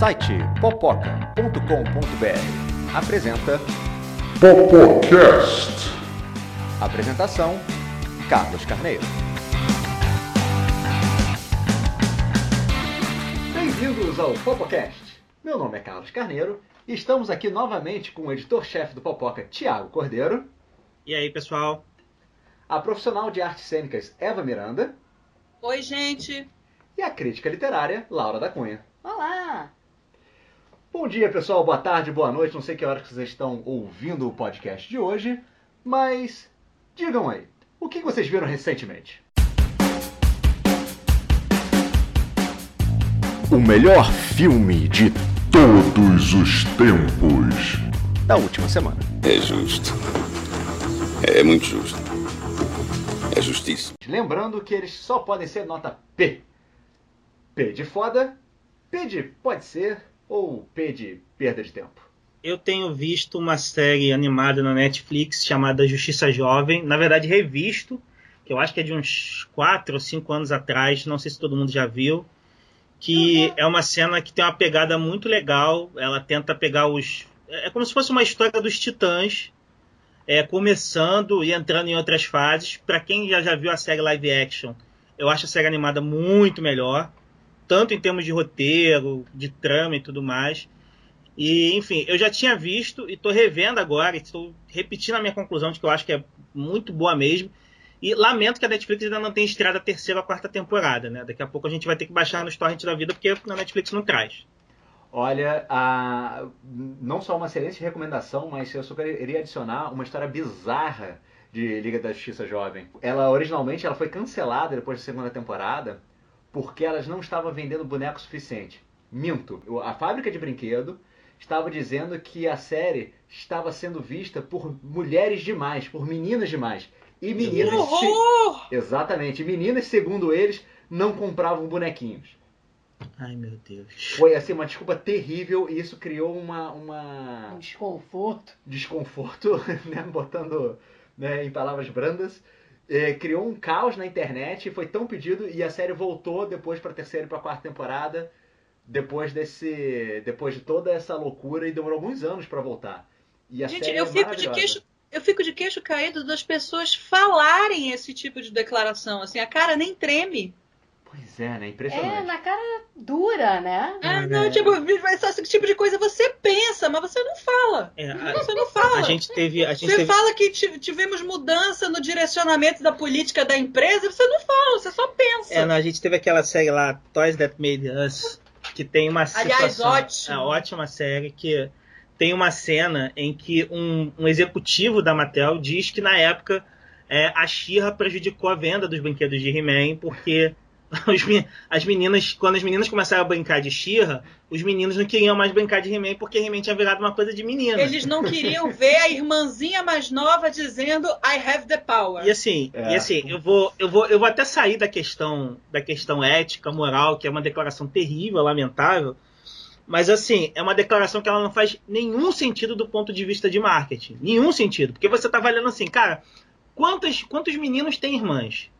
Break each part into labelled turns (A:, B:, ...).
A: site popoca.com.br apresenta
B: Popocast.
A: Apresentação Carlos Carneiro. Bem-vindos ao Popocast. Meu nome é Carlos Carneiro e estamos aqui novamente com o editor-chefe do Popoca, Tiago Cordeiro,
C: E aí, pessoal?
A: a profissional de artes cênicas Eva Miranda
D: Oi, gente.
A: e a crítica literária Laura da Cunha.
D: Olá.
A: Bom dia, pessoal. Boa tarde, boa noite. Não sei que hora que vocês estão ouvindo o podcast de hoje, mas digam aí, o que vocês viram recentemente?
B: O melhor filme de todos os tempos.
A: Da última semana.
E: É justo. É muito justo. É justiça.
A: Lembrando que eles só podem ser nota P. P de foda, P de pode ser ou P de perda de tempo.
C: Eu tenho visto uma série animada na Netflix chamada Justiça Jovem, na verdade revisto, que eu acho que é de uns 4 ou 5 anos atrás, não sei se todo mundo já viu, que é uma cena que tem uma pegada muito legal, ela tenta pegar os... É como se fosse uma história dos titãs, é, começando e entrando em outras fases. Para quem já, já viu a série live action, eu acho a série animada muito melhor, tanto em termos de roteiro, de trama e tudo mais. E, enfim, eu já tinha visto e estou revendo agora, estou repetindo a minha conclusão de que eu acho que é muito boa mesmo. E lamento que a Netflix ainda não tenha estreado a terceira ou a quarta temporada, né? Daqui a pouco a gente vai ter que baixar nos torrents da vida, porque na Netflix não traz.
A: Olha, a... não só uma excelente recomendação, mas eu só queria adicionar uma história bizarra de Liga da Justiça Jovem. Ela originalmente ela foi cancelada depois da segunda temporada porque elas não estavam vendendo boneco suficiente. Minto. A fábrica de brinquedo estava dizendo que a série estava sendo vista por mulheres demais, por meninas demais. E meninas.
D: horror!
A: Exatamente. Meninas, segundo eles, não compravam bonequinhos.
C: Ai, meu Deus.
A: Foi assim uma desculpa terrível e isso criou uma, uma
D: Um desconforto.
A: desconforto, né, botando né, em palavras brandas. É, criou um caos na internet, foi tão pedido e a série voltou depois para a terceira e para a quarta temporada, depois desse, depois de toda essa loucura e demorou alguns anos para voltar. E a
D: Gente,
A: série
D: eu
A: é
D: fico de queixo. Eu fico de queixo caído das pessoas falarem esse tipo de declaração. Assim, a cara nem treme.
A: Pois é, né?
F: É,
A: Impressionante.
F: na cara dura, né?
D: Ah,
C: É,
D: não,
C: né?
D: tipo, esse tipo de coisa você pensa, mas você não fala.
C: É, a,
D: Você não fala.
C: a gente teve. A gente
D: Você
C: teve
D: fala que ti- tivemos mudança no direcionamento da política da empresa, você não fala, você só pensa.
C: É, não, a gente teve aquela série lá, Toys That Made Us, que tem uma
D: Aliás,
C: situação,
D: ótimo.
C: é ótima série que tem uma cena em que um, um executivo da Mattel diz que na época é, a She-Ra prejudicou a venda dos brinquedos de He-Man porque as meninas, quando as meninas começaram a brincar de She-Ra, os meninos não queriam mais brincar de He-Man porque He-Man tinha virado uma coisa de menina.
D: Eles não queriam ver a irmãzinha mais nova dizendo I have the power.
C: E assim,
A: É.
C: e assim, eu vou, eu vou, eu vou até sair da questão, da questão ética, moral, que é uma declaração terrível, lamentável. Mas assim, é uma declaração que ela não faz nenhum sentido do ponto de vista de marketing, nenhum sentido, porque você tá valendo assim, cara, quantas, quantos meninos têm irmãs?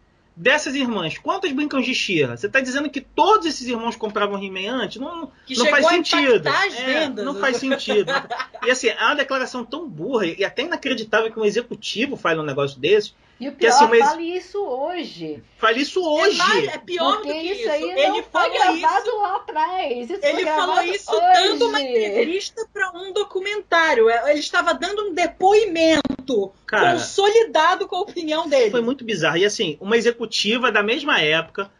C: Dessas irmãs, quantas brincam de She-Ra? Você tá dizendo que todos esses irmãos compravam He-Man antes? Não,
D: Que
C: não faz
D: a
C: sentido. É. Não faz sentido. E assim, é uma declaração tão burra e até inacreditável que um executivo fale um negócio desse.
F: E o
C: Que
F: pior,
C: assim, mas-
F: fale isso hoje.
C: Fale isso
D: É,
C: hoje.
D: mais- é pior
F: porque
D: do que
F: isso
D: isso.
F: aí
D: Ele
F: não foi
D: falou
F: gravado
D: isso.
F: lá atrás. Isso
D: Ele falou isso
F: hoje.
D: dando uma entrevista para um documentário. É, Ele estava dando um depoimento
C: Cara,
D: consolidado com a opinião dele.
C: foi muito bizarro. E assim, uma executiva da mesma época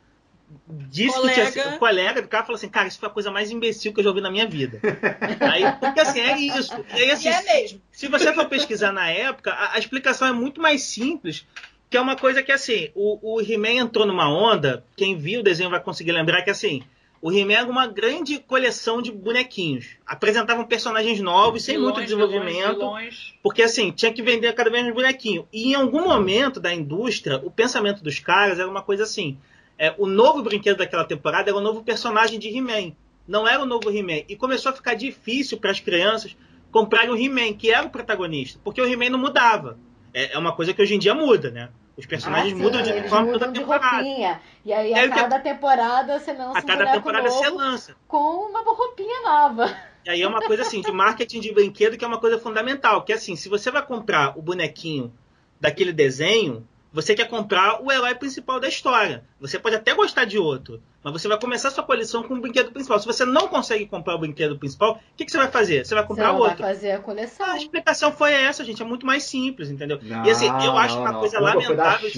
C: disse que tinha
D: Colega.
C: sido colega do cara falou assim, cara, isso foi a coisa mais imbecil que eu já ouvi na minha vida. aí, porque assim, é isso. E aí, assim,
D: E é mesmo.
C: se você for pesquisar na época, a, a explicação é muito mais simples, que é uma coisa que assim, o, o He-Man entrou numa onda, quem viu o desenho vai conseguir lembrar que assim, o He-Man era uma grande coleção de bonequinhos. Apresentavam personagens novos, sem muito desenvolvimento.
D: vilões, vilões.
C: Porque assim, tinha que vender cada vez mais bonequinho. E em algum momento da indústria, o pensamento dos caras era uma coisa assim. É, o novo brinquedo daquela temporada era o novo personagem de He-Man. Não era o novo He-Man. E começou a ficar difícil para as crianças comprarem o He-Man, que era o protagonista. Porque o He-Man não mudava. É, é uma coisa que hoje em dia muda, né? Os personagens
F: Ah,
C: mudam de
F: mudam
C: toda
F: de
C: temporada.
F: roupinha. E aí,
C: É,
F: a
C: o que-
F: cada temporada, você lança
C: A cada temporada você lança.
F: com uma roupinha nova.
C: E aí é uma coisa assim, de marketing de brinquedo que é uma coisa fundamental. Que assim, se você vai comprar o bonequinho daquele desenho, você quer comprar o herói principal da história. Você pode até gostar de outro, mas você vai começar sua coleção com o brinquedo principal. Se você não consegue comprar o brinquedo principal, o que, que você vai fazer? Você vai
F: Você
C: comprar
F: não vai
C: outro.
F: fazer a coleção.
C: A explicação foi essa, gente. É muito mais simples, entendeu?
A: Não,
C: e assim, eu acho
A: não,
C: uma
A: não.
C: coisa lamentável.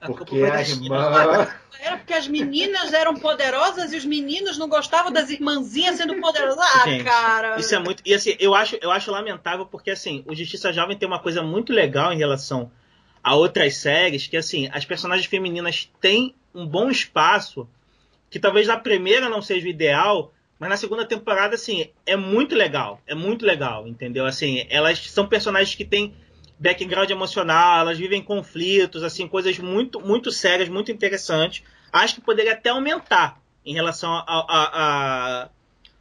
A: Porque a irmã...
D: Era porque as meninas eram poderosas e os meninos não gostavam das irmãzinhas sendo poderosas. Ah,
C: Gente,
D: cara.
C: Isso é muito. E assim, eu acho, eu acho lamentável porque assim, o Justiça Jovem tem uma coisa muito legal em relação a outras séries, que assim, as personagens femininas têm um bom espaço, que talvez na primeira não seja o ideal, mas na segunda temporada, assim, é muito legal. É muito legal, entendeu? Assim, elas são personagens que têm background emocional, elas vivem conflitos, assim, coisas muito, muito sérias, muito interessantes. Acho que poderia até aumentar em relação a, a- a-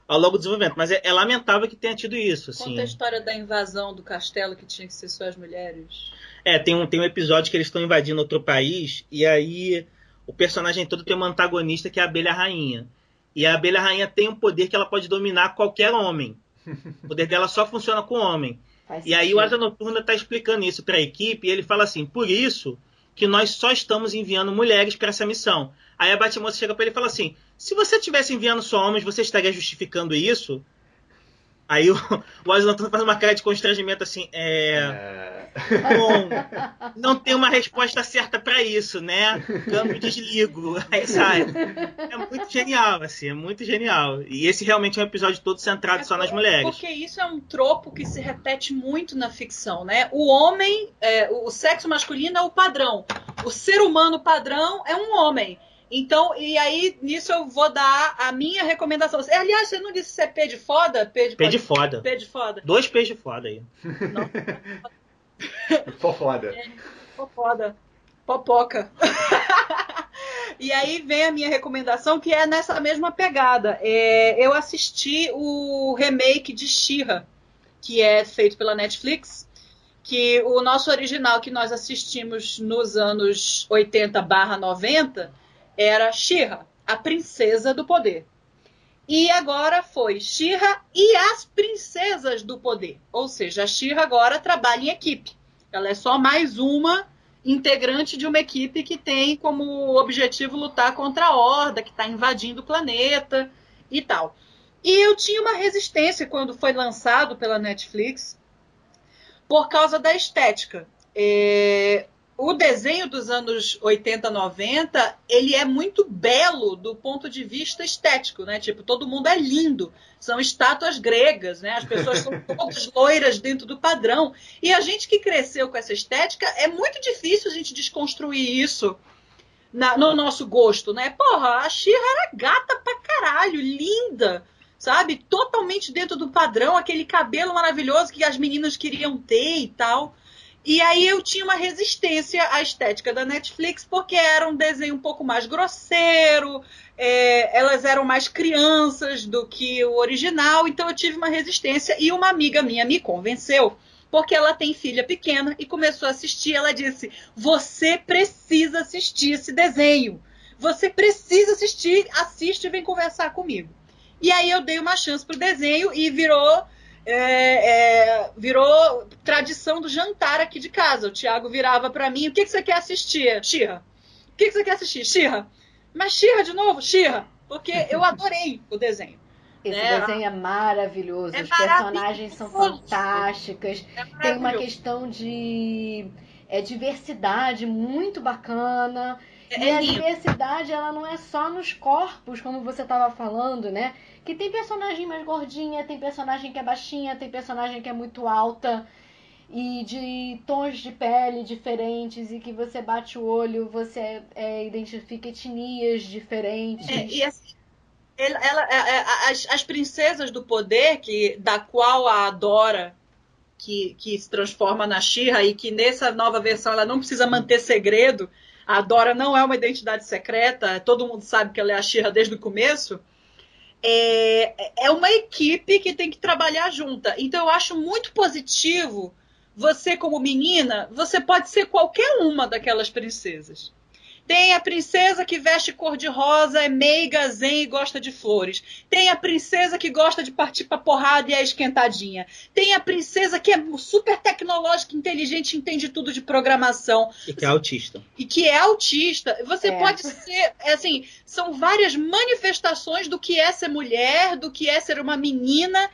C: ao longo do desenvolvimento, mas é, é lamentável que tenha tido isso, assim.
D: Conta a história da invasão do castelo que tinha que ser só as mulheres.
C: É, tem um, tem um episódio que eles estão invadindo outro país, e aí o personagem todo tem uma antagonista que é a abelha rainha. E a abelha rainha tem um poder que ela pode dominar qualquer homem. O poder dela só funciona com homem.
F: Faz
C: E aí
F: sentido.
C: o Asa Noturna está explicando isso para a equipe, e ele fala assim: por isso que nós só estamos enviando mulheres para essa missão. Aí a Batmoça chega para ele e fala assim: se você estivesse enviando só homens, você estaria justificando isso? Aí o, o faz uma cara de constrangimento assim: é.
A: É,
C: Bom, não tem uma resposta certa para isso, né? Câmbio desligo. Aí sai. É muito genial, assim, é muito genial. E esse realmente é um episódio todo centrado só nas mulheres.
D: Porque isso é um tropo que se repete muito na ficção, né? O homem, é, o sexo masculino é o padrão. O ser humano padrão é um homem. Então, e aí, nisso eu vou dar a minha recomendação. Aliás, você não disse se é P de foda? P de,
C: P de foda.
D: P de foda.
C: Dois P's de foda aí.
A: Só foda.
D: Pô, foda. Popoca. e aí vem a minha recomendação, que é nessa mesma pegada. É, eu assisti o remake de She-Ra, que é feito pela Netflix. Que o nosso original que nós assistimos nos anos 80 barra 90 era She-Ra, a princesa do poder. E agora foi She-Ra e as princesas do poder. Ou seja, a She-Ra agora trabalha em equipe. Ela é só mais uma integrante de uma equipe que tem como objetivo lutar contra a Horda, que está invadindo o planeta e tal. E eu tinha uma resistência quando foi lançado pela Netflix por causa da estética. É, o desenho dos anos 80, 90, ele é muito belo do ponto de vista estético, né? Tipo, todo mundo é lindo. São estátuas gregas, né? As pessoas são todas loiras dentro do padrão. E a gente que cresceu com essa estética, é muito difícil a gente desconstruir isso na- no nosso gosto, né? Porra, a Xirra era gata pra caralho, linda, sabe? Totalmente dentro do padrão, aquele cabelo maravilhoso que as meninas queriam ter e tal. E aí eu tinha uma resistência à estética da Netflix, porque era um desenho um pouco mais grosseiro, é, elas eram mais crianças do que o original, então eu tive uma resistência e uma amiga minha me convenceu, porque ela tem filha pequena e começou a assistir. Ela disse: Você precisa assistir esse desenho. Você precisa assistir, assiste e vem conversar comigo. E aí eu dei uma chance pro desenho e virou é, é, virou tradição do jantar aqui de casa. O Thiago virava para mim: o que, que você quer assistir, Xirra? O que, que você quer assistir, Xirra? Mas Xirra de novo, Xirra, porque eu adorei o desenho.
F: Esse
D: É.
F: desenho é maravilhoso.
D: É
F: Os personagens são fantásticas.
D: É
F: Tem uma questão de é, diversidade muito bacana.
D: É
F: e a
D: lindo.
F: diversidade, ela não é só nos corpos, como você estava falando, né? Que tem personagem mais gordinha, tem personagem que é baixinha, tem personagem que é muito alta. E de tons de pele diferentes, e que você bate o olho, você é, identifica etnias diferentes.
D: É, e assim, ele- ela, é, é, as, as princesas do poder, que, da qual a Dora, que, que se transforma na Xirra, e que nessa nova versão ela não precisa manter segredo, a Dora não é uma identidade secreta, todo mundo sabe que ela é a Xirra desde o começo. É, é uma equipe que tem que trabalhar junta. Então eu acho muito positivo você como menina, você pode ser qualquer uma daquelas princesas. Tem a princesa que veste cor-de-rosa, é meiga, zen e gosta de flores. Tem a princesa que gosta de partir pra porrada e é esquentadinha. Tem a princesa que é super tecnológica, inteligente, entende tudo de programação.
C: E que é autista.
D: E que é autista. Você
F: É.
D: pode ser, é assim, são várias manifestações do que é ser mulher, do que é ser uma menina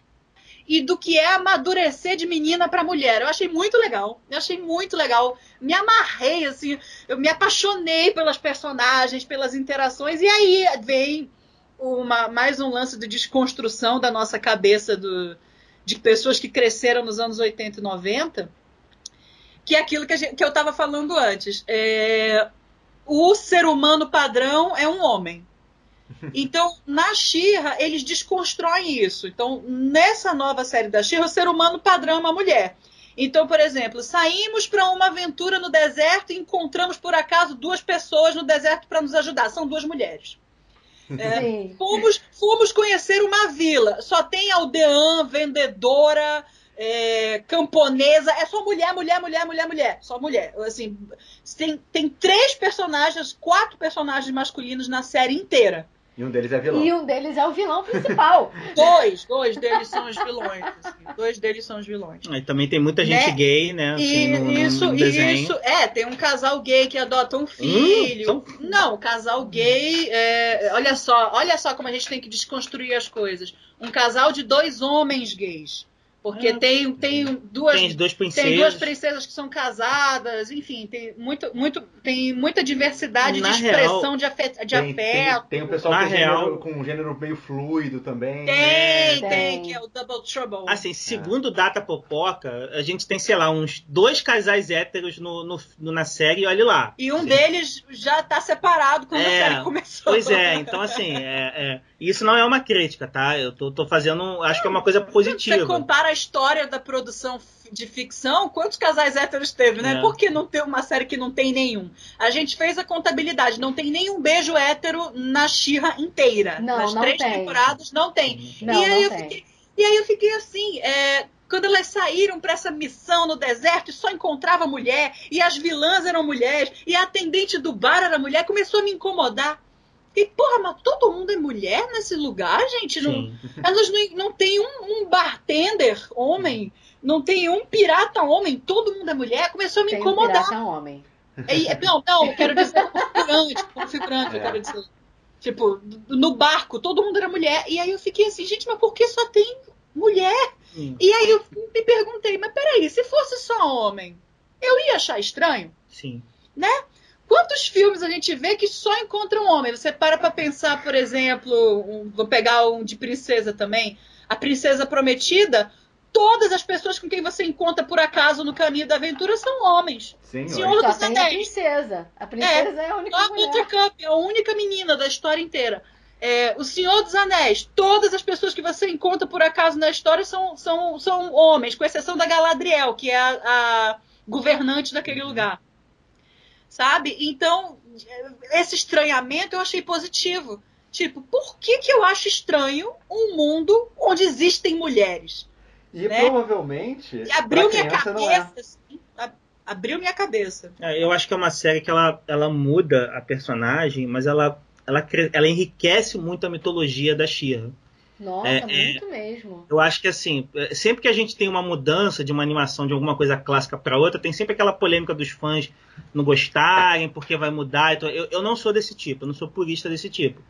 D: e do que é amadurecer de menina para mulher. Eu achei muito legal. Eu achei muito legal. Me amarrei, assim, eu me apaixonei pelas personagens, pelas interações, e aí vem uma, mais um lance de desconstrução da nossa cabeça do, de pessoas que cresceram nos anos 80 e 90, que é aquilo que, gente- que eu estava falando antes. É, o ser humano padrão é um homem. Então, na Xirra, eles desconstroem isso. Então, nessa nova série da Xirra, o ser humano padrão é uma mulher. Então, por exemplo, saímos para uma aventura no deserto e encontramos, por acaso, duas pessoas no deserto para nos ajudar. São duas mulheres. É, fomos, fomos conhecer uma vila. Só tem aldeã, vendedora, é, camponesa. É só mulher, mulher, mulher, mulher, mulher. Só mulher. Assim, tem, tem três personagens, quatro personagens masculinos na série inteira.
A: E um deles é vilão.
F: E um deles é o vilão principal.
D: Dois, dois deles são os vilões. assim. dois deles são os vilões.
C: Aí também tem muita gente
D: Né?
C: gay, né? assim,
D: E
C: no,
D: isso,
C: no
D: e
C: desenho.
D: isso, é, tem um casal gay que adota um filho.
C: são-
D: Não, casal gay, é, olha só, olha só como a gente tem que desconstruir as coisas. Um casal de dois homens gays. Porque
C: Ah.
D: tem, tem duas.
C: Tem as duas princesas.
D: Tem duas princesas que são casadas, enfim, tem, muito, muito, tem muita diversidade
C: Na
D: de
C: real,
D: expressão de, afe- de
A: Tem, tem,
D: afeto.
A: tem o pessoal
C: Na
A: com, gênero,
C: real-
A: com um gênero meio fluido também.
D: Tem,
F: Tem.
D: tem, que é o Double Trouble.
C: Assim, segundo Data Popoca, a gente tem, sei lá, uns dois casais héteros no, no- no- na série, olha lá.
D: E um
C: Sim.
D: deles já tá separado quando
C: É,
D: a série começou.
C: Pois é, então assim, é- é, isso não é uma crítica, tá? Eu tô, tô fazendo, acho que é uma coisa
D: Você
C: positiva.
D: compara a história da produção de ficção, quantos casais héteros teve, né?
C: É.
D: Por que não ter uma série que não tem nenhum? A gente fez a contabilidade, não tem nenhum beijo hétero na Xirra inteira.
F: Não,
D: Nas
F: não
D: três
F: tem.
D: temporadas não tem.
F: Não,
D: e, aí
F: não
D: eu
F: tem.
D: Fiquei, e aí eu fiquei assim, é, quando elas saíram para essa missão no deserto e só encontrava mulher, e as vilãs eram mulheres, e a atendente do bar era mulher, começou a me incomodar. E, porra, mas todo mundo é mulher nesse lugar, gente? Não,
C: Sim.
D: elas não, não tem um, um bartender homem, não tem um pirata homem, todo mundo é mulher, começou a me
F: Tem um
D: incomodar.
F: pirata homem.
D: E- e- não, não, eu quero dizer configurante, configurante, eu
A: É.
D: quero dizer. Tipo, no barco, todo mundo era mulher. E aí eu fiquei assim, gente, mas por que só tem mulher?
C: Sim.
D: E aí eu me perguntei, mas peraí, se fosse só homem, eu ia achar estranho?
C: Sim.
D: Quantos filmes a gente vê que só encontram homem? Você para pra pensar, por exemplo, um- vou pegar um de princesa também. A Princesa Prometida, todas as pessoas com quem você encontra por acaso no caminho da aventura são homens.
A: Sim,
D: Senhor dos
F: tem a
D: Anéis.
F: princesa. A princesa é, a única
D: a
F: mulher.
D: Buttercup é a única menina da história inteira. É, o Senhor dos Anéis, todas as pessoas que você encontra por acaso na história são, são, são homens, com exceção da Galadriel, que é a, a governante daquele lugar. Sabe? Então, esse estranhamento eu achei positivo. Tipo, por que, que eu acho estranho um mundo onde existem mulheres?
A: E
D: né?
A: provavelmente.
D: E abriu minha
A: é.
D: cabeça, assim, abriu minha cabeça.
C: É, Eu acho que é uma série que ela, ela muda a personagem, mas ela, ela, ela enriquece muito a mitologia da She-Ra.
F: Nossa,
C: É, é.
F: muito mesmo.
C: Eu acho que assim, é, sempre que a gente tem uma mudança de uma animação de alguma coisa clássica para outra, tem sempre aquela polêmica dos fãs não gostarem, porque vai mudar. Então, eu, eu não sou desse tipo, eu não sou purista desse tipo.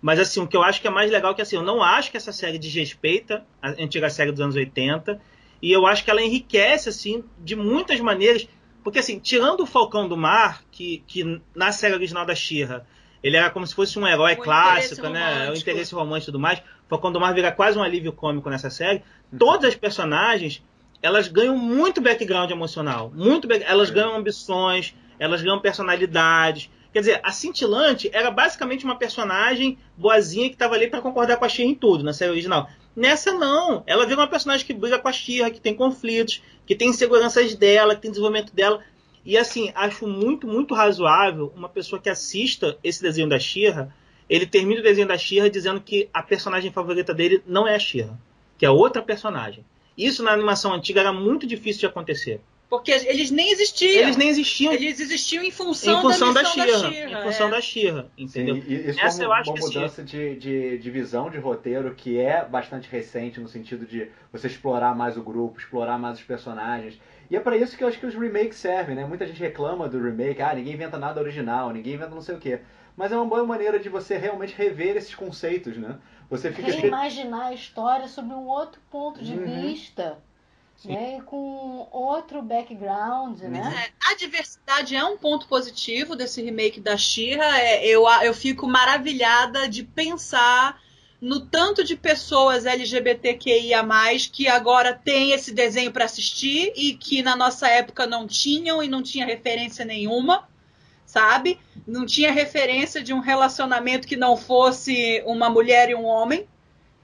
C: Mas assim, o que eu acho que é mais legal é que assim, eu não acho que essa série desrespeita a antiga série dos anos 80, e eu acho que ela enriquece assim de muitas maneiras, porque assim, tirando o Falcão do Mar, que, que na série original da She-Ra, ele era como se fosse um herói
D: O
C: clássico, né? O
D: romântico.
C: interesse romântico e tudo mais. Falcão do Mar vira quase um alívio cômico nessa série. Todas as personagens, elas ganham muito background emocional. Muito back- Elas ganham ambições, elas ganham personalidades. Quer dizer, a Cintilante era basicamente uma personagem boazinha que estava ali para concordar com a She em tudo, na série original. Nessa não. Ela vira uma personagem que briga com a She, que tem conflitos, que tem inseguranças dela, que tem desenvolvimento dela. E assim, acho muito, muito razoável uma pessoa que assista esse desenho da She-Ra, ele termina o desenho da She-Ra dizendo que a personagem favorita dele não é a She-Ra, que é outra personagem. Isso na animação antiga era muito difícil de acontecer.
D: Porque eles nem existiam.
C: Eles nem existiam
D: Eles existiam em função,
C: em função
D: da da She-Ra,
C: em função
D: é.
C: da Shira, entendeu?
A: Sim, e isso
C: Essa
A: é
C: eu
A: uma,
C: acho
A: uma
C: que, assim,
A: mudança de, de, de visão de roteiro que é bastante recente no sentido de você explorar mais o grupo, explorar mais os personagens. E é pra isso que eu acho que os remakes servem, né? Muita gente reclama do remake, ah, ninguém inventa nada original, ninguém inventa não sei o quê. Mas é uma boa maneira de você realmente rever esses conceitos, né? Você fica
F: Reimaginar a história sob um outro ponto de
A: Uhum.
F: vista.
C: Sim.
F: Né? E com outro background, né?
D: É, a diversidade é um ponto positivo desse remake da Shira. É, eu, eu fico maravilhada de pensar no tanto de pessoas LGBTQIA+, que agora tem esse desenho para assistir e que na nossa época não tinham e não tinha referência nenhuma, sabe? Não tinha referência de um relacionamento que não fosse uma mulher e um homem.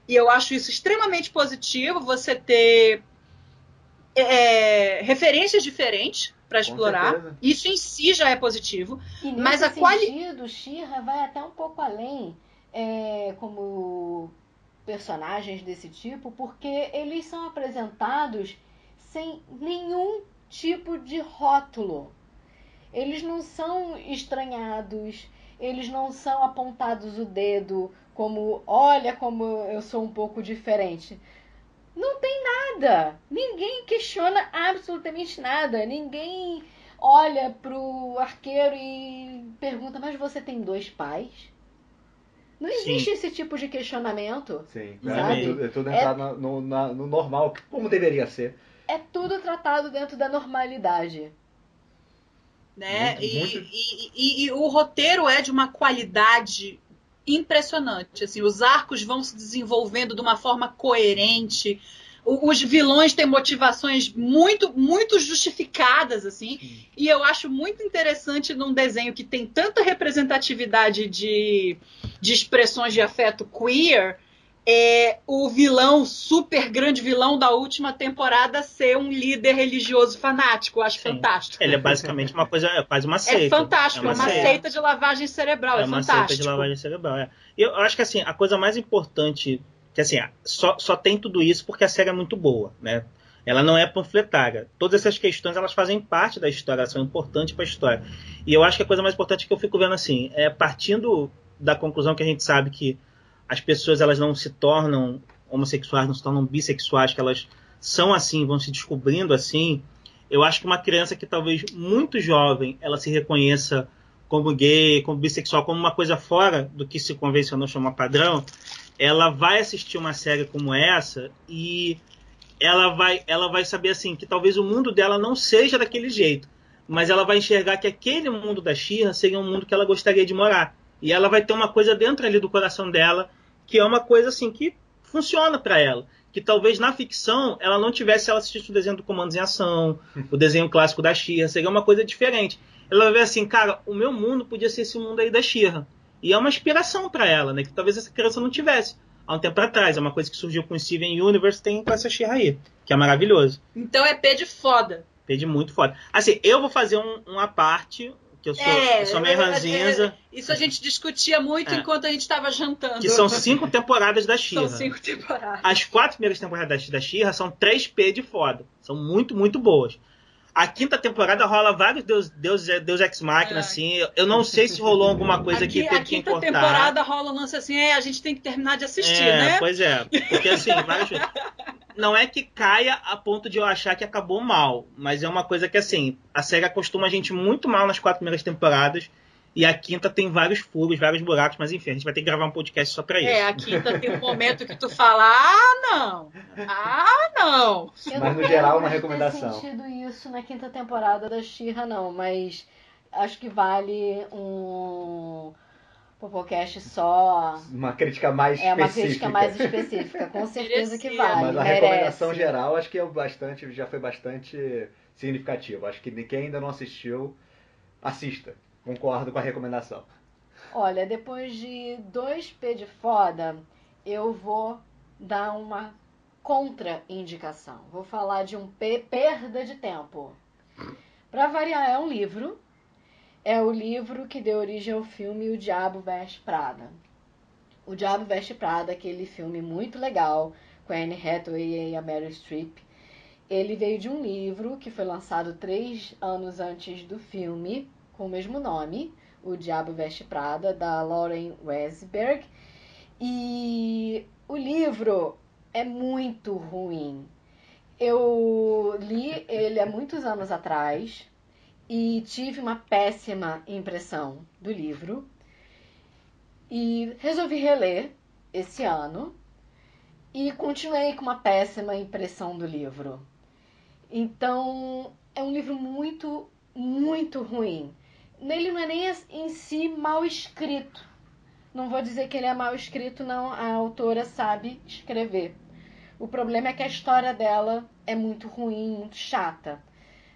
D: E eu acho isso extremamente positivo, você ter é, referências diferentes para explorar.
A: certeza.
D: Isso em si já é positivo.
F: E nesse
D: Mas a quali-
F: sentido, Shira vai até um pouco além é, como personagens desse tipo, porque eles são apresentados sem nenhum tipo de rótulo. Eles não são estranhados, eles não são apontados o dedo como, olha como eu sou um pouco diferente. Não tem nada. Ninguém questiona absolutamente nada. Ninguém olha pro arqueiro e pergunta: Mas você tem dois pais? Não existe esse tipo de questionamento.
A: Sim,
F: Sabe?
A: é tudo, é tudo
F: É-
A: entrar na- no, na- no normal, como deveria ser.
F: É tudo tratado dentro da normalidade.
D: né?
A: Muito,
D: e,
A: muito.
D: E, e- e o roteiro é de uma qualidade impressionante. Assim, os arcos vão se desenvolvendo de uma forma coerente. Os vilões têm motivações muito, muito justificadas, assim. E eu acho muito interessante num desenho que tem tanta representatividade de, de expressões de afeto queer, é o vilão, super grande vilão da última temporada ser um líder religioso fanático. Eu acho
C: Sim.
D: fantástico.
C: Ele é basicamente uma coisa, é quase uma
D: É
C: seita.
D: fantástico, é uma, seita. de lavagem cerebral, é,
C: É uma
D: fantástico.
C: seita de lavagem cerebral. É. Eu acho que assim, a coisa mais importante, que assim, só, só tem tudo isso porque a série é muito boa, né? Ela não é panfletária. Todas essas questões elas fazem parte da história, são importantes para a história. E eu acho que a coisa mais importante que eu fico vendo assim, é partindo da conclusão que a gente sabe que as pessoas elas não se tornam homossexuais, não se tornam bissexuais, que elas são assim, vão se descobrindo assim. Eu acho que uma criança que talvez muito jovem, ela se reconheça como gay, como bissexual, como uma coisa fora do que se convencionou chamar padrão, ela vai assistir uma série como essa e ela vai, ela vai saber assim que talvez o mundo dela não seja daquele jeito, mas ela vai enxergar que aquele mundo da Shira seria um mundo que ela gostaria de morar. E ela vai ter uma coisa dentro ali do coração dela que é uma coisa assim que funciona para ela. Que talvez na ficção ela não tivesse ela assistido o desenho do Comandos em Ação, o desenho clássico da Shira, seria uma coisa diferente. Ela vai ver assim, cara, o meu mundo podia ser esse mundo aí da Shira. E é uma inspiração para ela, né? Que talvez essa criança não tivesse há um tempo atrás. É uma coisa que surgiu com o Steven Universe, tem com essa Shira aí, que é maravilhoso.
D: Então é P de foda.
C: Pede muito foda. Assim, eu vou fazer um, uma parte, que eu sou, eu sou meio
D: é,
C: ranzinza,
D: é, Isso a gente discutia muito
C: É.
D: enquanto a gente estava jantando.
C: que são cinco temporadas da
D: São
C: Shira.
D: cinco temporadas.
C: As quatro primeiras temporadas da Shira são 3P de foda. São muito, muito boas. A quinta temporada rola vários Deus, Deus, Deus Ex Machina,
D: É.
C: assim. Eu não sei se rolou alguma coisa
D: Aqui,
C: que teve
D: a
C: que
D: quinta
C: importar.
D: temporada rola um lance assim, é, a gente tem que terminar de assistir,
C: é,
D: né?
C: Pois é. Porque assim, várias vezes. Não é que caia a ponto de eu achar que acabou mal, mas é uma coisa que assim, a série acostuma a gente muito mal nas quatro primeiras temporadas. E a quinta tem vários furos, vários buracos, mas enfim, a gente vai ter que gravar um podcast só pra isso.
D: É, a quinta tem um momento que tu fala, ah, não! Ah, não!
F: Eu
A: Mas,
F: não
A: no geral, uma recomendação.
F: ter sentido isso na quinta temporada da Shira, não, mas acho que vale um podcast só.
A: Uma crítica mais
F: É uma
A: específica.
F: crítica mais específica, com certeza que vale.
A: Mas a
F: merece.
A: recomendação geral acho que é bastante, já foi bastante significativa. Acho que quem ainda não assistiu, assista. Concordo com a recomendação.
F: Olha, depois de dois P de foda, eu vou dar uma contra-indicação. Vou falar de um P perda de tempo. Pra variar, é um livro. É o livro que deu origem ao filme O Diabo Veste Prada. O Diabo Veste Prada, aquele filme muito legal com a Anne Hathaway e a Meryl Streep. Ele veio de um livro que foi lançado três anos antes do filme, com o mesmo nome, O Diabo Veste Prada, da Lauren Wesberg. E o livro é muito ruim. Eu li ele há muitos anos atrás e tive uma péssima impressão do livro. E resolvi reler esse ano e continuei com uma péssima impressão do livro. Então, é um livro muito, muito ruim. Nele não é nem em si mal escrito. Não vou dizer que ele é mal escrito, não. A autora sabe escrever. O problema é que a história dela é muito ruim, muito chata.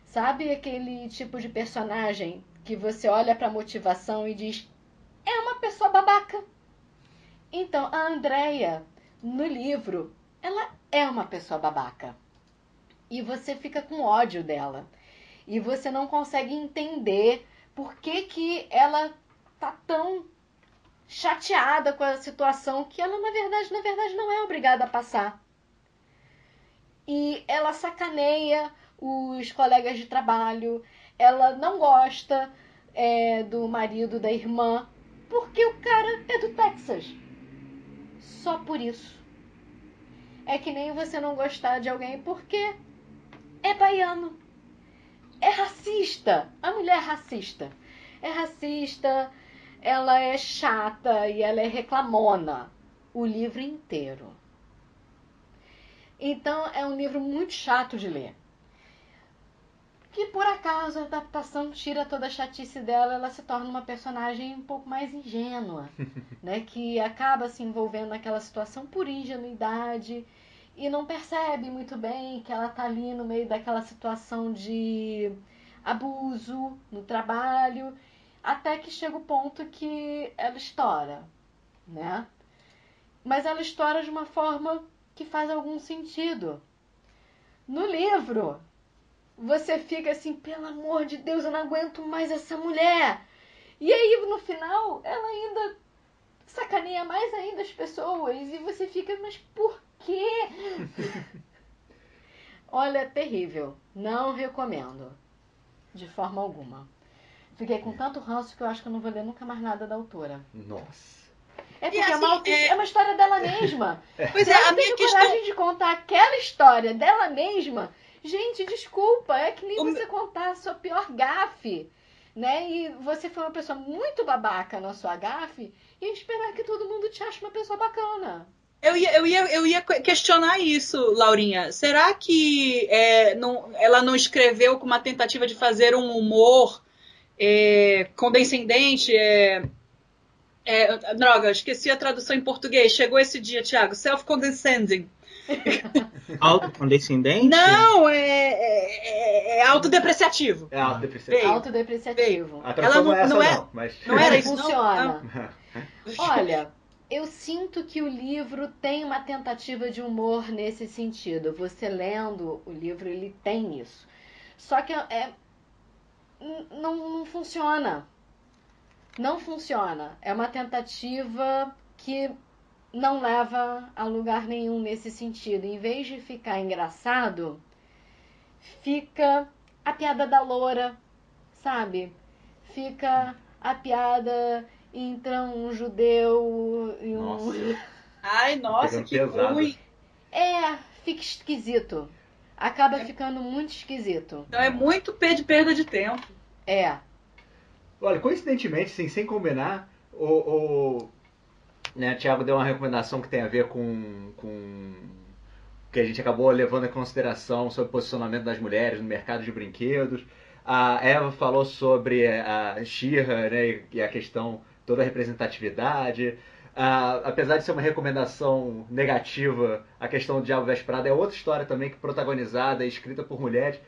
F: Sabe aquele tipo de personagem que você olha para a motivação e diz: é uma pessoa babaca? Então, a Andrea, no livro, ela é uma pessoa babaca. E você fica com ódio dela. E você não consegue entender por que, que ela tá tão chateada com a situação que ela, na verdade, na verdade, não é obrigada a passar. E ela sacaneia os colegas de trabalho, ela não gosta é, do marido da irmã, porque o cara é do Texas. Só por isso. É que nem você não gostar de alguém porque é baiano. É racista. A mulher é racista. É racista, ela é chata e ela é reclamona. O livro inteiro. Então é um livro muito chato de ler. Que por acaso a adaptação tira toda a chatice dela, ela se torna uma personagem um pouco mais ingênua, né? Que acaba se envolvendo naquela situação por ingenuidade e não percebe muito bem que ela tá ali no meio daquela situação de abuso no trabalho, até que chega o ponto que ela estoura, né? Mas ela estoura de uma forma que faz algum sentido. No livro, você fica assim, pelo amor de Deus, eu não aguento mais essa mulher. E aí, no final, ela ainda sacaneia mais ainda as pessoas. E você fica, mas por quê? Olha, é terrível. Não recomendo. De forma alguma. Fiquei com tanto ranço que eu acho que eu não vou ler nunca mais nada da autora.
A: Nossa.
F: É porque é,
D: assim,
F: uma,
D: é-
F: é uma história dela mesma.
D: Pois é,
F: ela
D: a minha
F: tem
D: questão.
F: coragem de contar aquela história dela mesma. Gente, desculpa, é que nem
D: O
F: você contar a sua pior gafe, né? E você foi uma pessoa muito babaca na sua gafe e esperar que todo mundo te ache uma pessoa bacana.
D: Eu ia, eu, ia, eu ia questionar isso, Laurinha. Será que é, não- ela não escreveu com uma tentativa de fazer um humor é, condescendente? É, é, droga, esqueci a tradução em português. Chegou esse dia, Thiago. Self-condescending.
C: Autocondescendente?
D: Não, é, é, é autodepreciativo.
A: É autodepreciativo.
D: Veio.
F: Autodepreciativo.
A: A tradução
D: Ela
A: não, é
D: não- não é-
A: não, mas.
D: Não era
F: Não
D: isso, não?
F: funciona.
D: Ah.
F: Olha, eu sinto que o livro tem uma tentativa de humor nesse sentido. Você lendo o livro, ele tem isso. Só que é, n- não, não funciona. Não funciona. É uma tentativa que não leva a lugar nenhum nesse sentido. Em vez de ficar engraçado, fica a piada da loura, sabe? Fica a piada entra um judeu e um.
A: Nossa.
D: Ai, nossa, que
A: pesado.
D: ruim.
F: É, fica esquisito. Acaba ficando muito esquisito.
D: Então é muito per- de perda de tempo.
F: É.
A: Olha, coincidentemente, sim, sem combinar, o, o né, Thiago deu uma recomendação que tem a ver com, com que a gente acabou levando em consideração sobre o posicionamento das mulheres no mercado de brinquedos. A Eva falou sobre a Shira né, e a questão toda a representatividade. Ah, apesar de ser uma recomendação negativa, a questão do Diabo Veste Prada é outra história também que protagonizada e escrita por mulheres.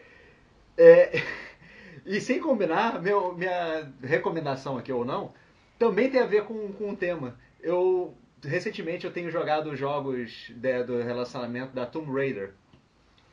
A: É, e sem combinar, meu, minha recomendação aqui ou não, também tem a ver com, com o tema. Eu recentemente eu tenho jogado jogos de- do relacionamento da Tomb Raider.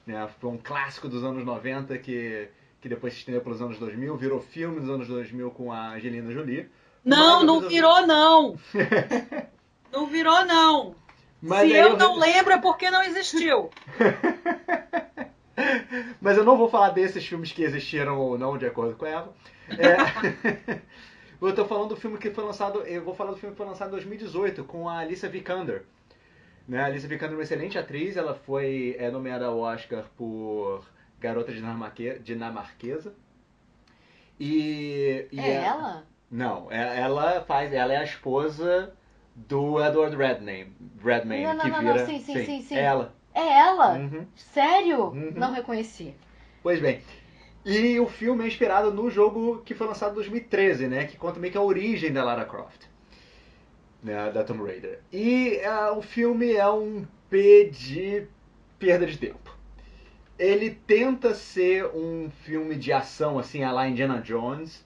A: Né? Foi um clássico dos anos 90 que, que depois se estendeu pelos anos 2000, virou filme dos anos 2000 com a Angelina Jolie.
D: Não, não
A: eu-
D: virou, não. Não virou, não.
A: Mas
D: Se
A: aí
D: eu não lembro é porque não existiu.
A: Mas eu não vou falar desses filmes que existiram ou não, de acordo com ela. É... eu tô falando do filme que foi lançado. Eu vou falar do filme que foi lançado em 2018, com a Alicia Vikander. Né? A Alicia Vikander é uma excelente atriz, ela foi é, nomeada ao Oscar por Garota Dinamarque... Dinamarquesa. E, e
F: É ela?
A: Não, é- ela faz. Ela é a esposa do Edward Redmayne, Redmayne
F: Não, não,
A: que
F: não, não,
A: vira.
F: sim, sim, sim, sim.
A: É ela.
F: É ela?
A: Uhum.
F: Sério?
A: Uhum.
F: Não reconheci.
A: Pois bem. E o filme é inspirado no jogo que foi lançado em 2013, né? Que conta meio que a origem da Lara Croft. Né, da Tomb Raider. E ah, o filme é um P de perda de tempo. Ele tenta ser um filme de ação, assim, a la Indiana Jones,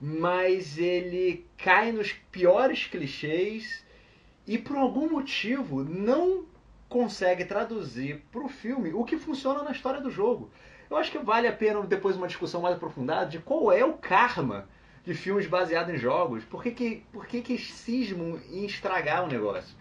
A: mas ele cai nos piores clichês e por algum motivo não consegue traduzir para o filme o que funciona na história do jogo. Eu acho que vale a pena depois uma discussão mais aprofundada de qual é o karma de filmes baseados em jogos. Por que, que, por que, que cismam em estragar o negócio?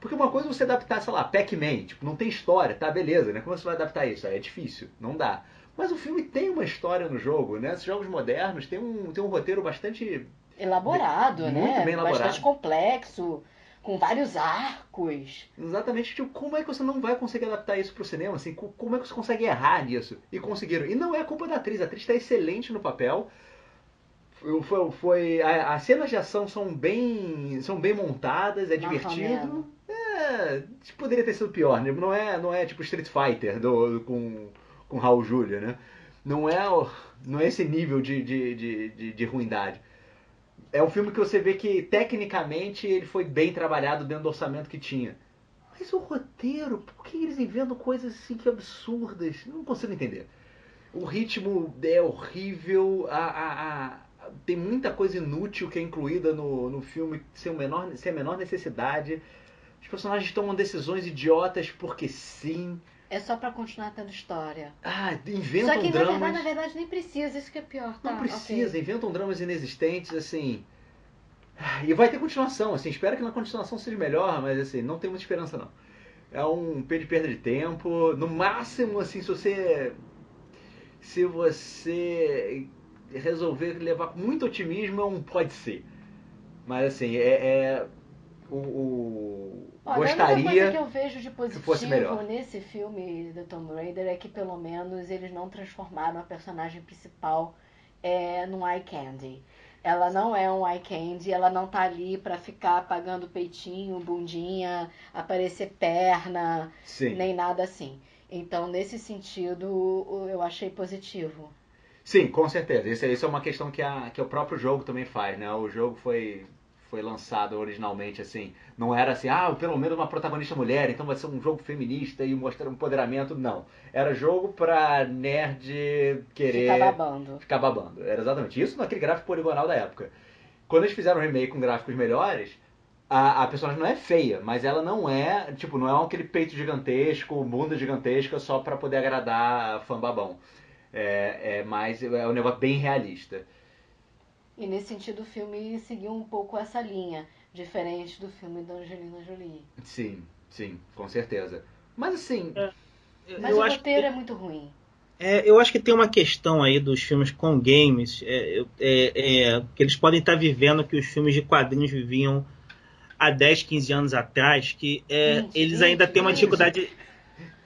A: Porque uma coisa é você adaptar, sei lá, Pac-Man, tipo, não tem história, tá, beleza, né? Como você vai adaptar isso? É difícil, não dá. Mas o filme tem uma história no jogo, né? Esses jogos modernos tem um, tem um roteiro bastante
F: Elaborado,
A: Muito
F: né?
A: bem elaborado.
F: Bastante complexo, com vários arcos.
A: Exatamente, tipo, como é que você não vai conseguir adaptar isso pro cinema? Assim, co- como é que você consegue errar nisso? E conseguiram. E não é culpa da atriz, a atriz está excelente no papel. Foi, foi, a- as cenas de ação são bem, são bem montadas, é divertido.
F: Marromeno.
A: É, poderia ter sido pior, né? Não é, não é tipo Street Fighter do, com, com Raul Júlia, né? Não é, não é esse nível de, de, de, de, de ruindade. É um filme que você vê que tecnicamente ele foi bem trabalhado dentro do orçamento que tinha. Mas o roteiro, por que eles inventam coisas assim que absurdas? Não consigo entender. O ritmo é horrível, a, a- a- tem muita coisa inútil que é incluída no, no filme sem, o menor, sem a menor necessidade. Os personagens tomam decisões idiotas porque sim.
F: É só pra continuar tendo história.
A: Ah, inventam
F: Só que na
A: dramas.
F: verdade, na verdade nem precisa, isso que é pior, tá?
A: Não precisa,
F: ok.
A: inventam dramas inexistentes, assim. E vai ter continuação, assim, espero que na continuação seja melhor, mas assim, não tem muita esperança não. É um P de perda de tempo. No máximo, assim, se você. Se você resolver levar com muito otimismo, é um pode ser. Mas assim, é. é- o, o-
F: Olha, a única coisa que
A: gostaria.
F: eu vejo de positivo nesse filme do Tomb Raider é que pelo menos eles não transformaram a personagem principal é, num eye candy. Ela não é um eye candy, ela não tá ali pra ficar apagando peitinho, bundinha, aparecer perna,
A: Sim.
F: nem nada assim. Então, nesse sentido, eu achei positivo.
A: Sim, com certeza. Isso, isso é uma questão que, a, que o próprio jogo também faz, né? O jogo foi, foi lançado originalmente assim, não era assim, ah, pelo menos uma protagonista mulher, então vai ser um jogo feminista e mostrar um empoderamento. Não. Era jogo pra nerd querer
F: Ficar babando.
A: ficar babando. Era exatamente isso naquele gráfico poligonal da época. Quando eles fizeram o remake com gráficos melhores, a, a personagem não é feia, mas ela não é, tipo, não é aquele peito gigantesco, bunda gigantesca só pra poder agradar fã babão. É, é mais, é um negócio bem realista.
F: E nesse sentido, o filme seguiu um pouco essa linha, diferente do filme da Angelina Jolie.
A: Sim, sim, com certeza. Mas assim,
F: Mas
C: eu
F: o
C: acho
F: roteiro
C: que,
F: é muito ruim.
C: é, eu acho que tem uma questão aí dos filmes com games, é, é, é, que eles podem estar vivendo que os filmes de quadrinhos viviam há 10, 15 anos atrás, que é,
F: 20,
C: eles
F: 20,
C: ainda têm uma
F: 20.
C: dificuldade.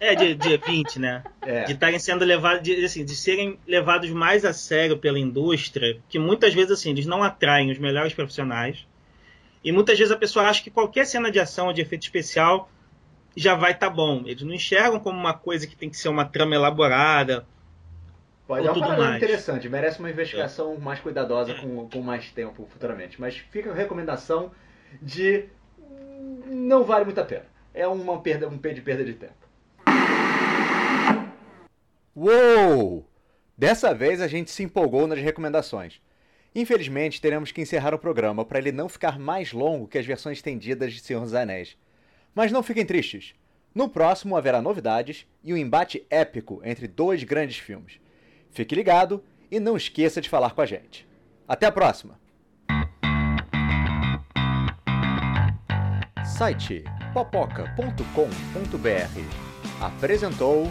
C: É, de, de 20, né?
A: é,
C: de estarem sendo levados, de, assim, de serem levados mais a sério pela indústria, que muitas vezes assim, eles não atraem os melhores profissionais. E muitas vezes a pessoa acha que qualquer cena de ação ou de efeito especial já vai estar bom. Eles não enxergam como uma coisa que tem que ser uma trama elaborada.
A: pode é um
C: mais.
A: interessante, merece uma investigação mais cuidadosa com, com mais tempo futuramente. Mas fica a recomendação de hum, não vale muito a pena. É uma perda, um P de perda de tempo. Uou! Dessa vez a gente se empolgou nas recomendações. Infelizmente, teremos que encerrar o programa para ele não ficar mais longo que as versões estendidas de Senhor dos Anéis. Mas não fiquem tristes. No próximo haverá novidades e um embate épico entre dois grandes filmes. Fique ligado e não esqueça de falar com a gente. Até a próxima! Site popoca.com.br apresentou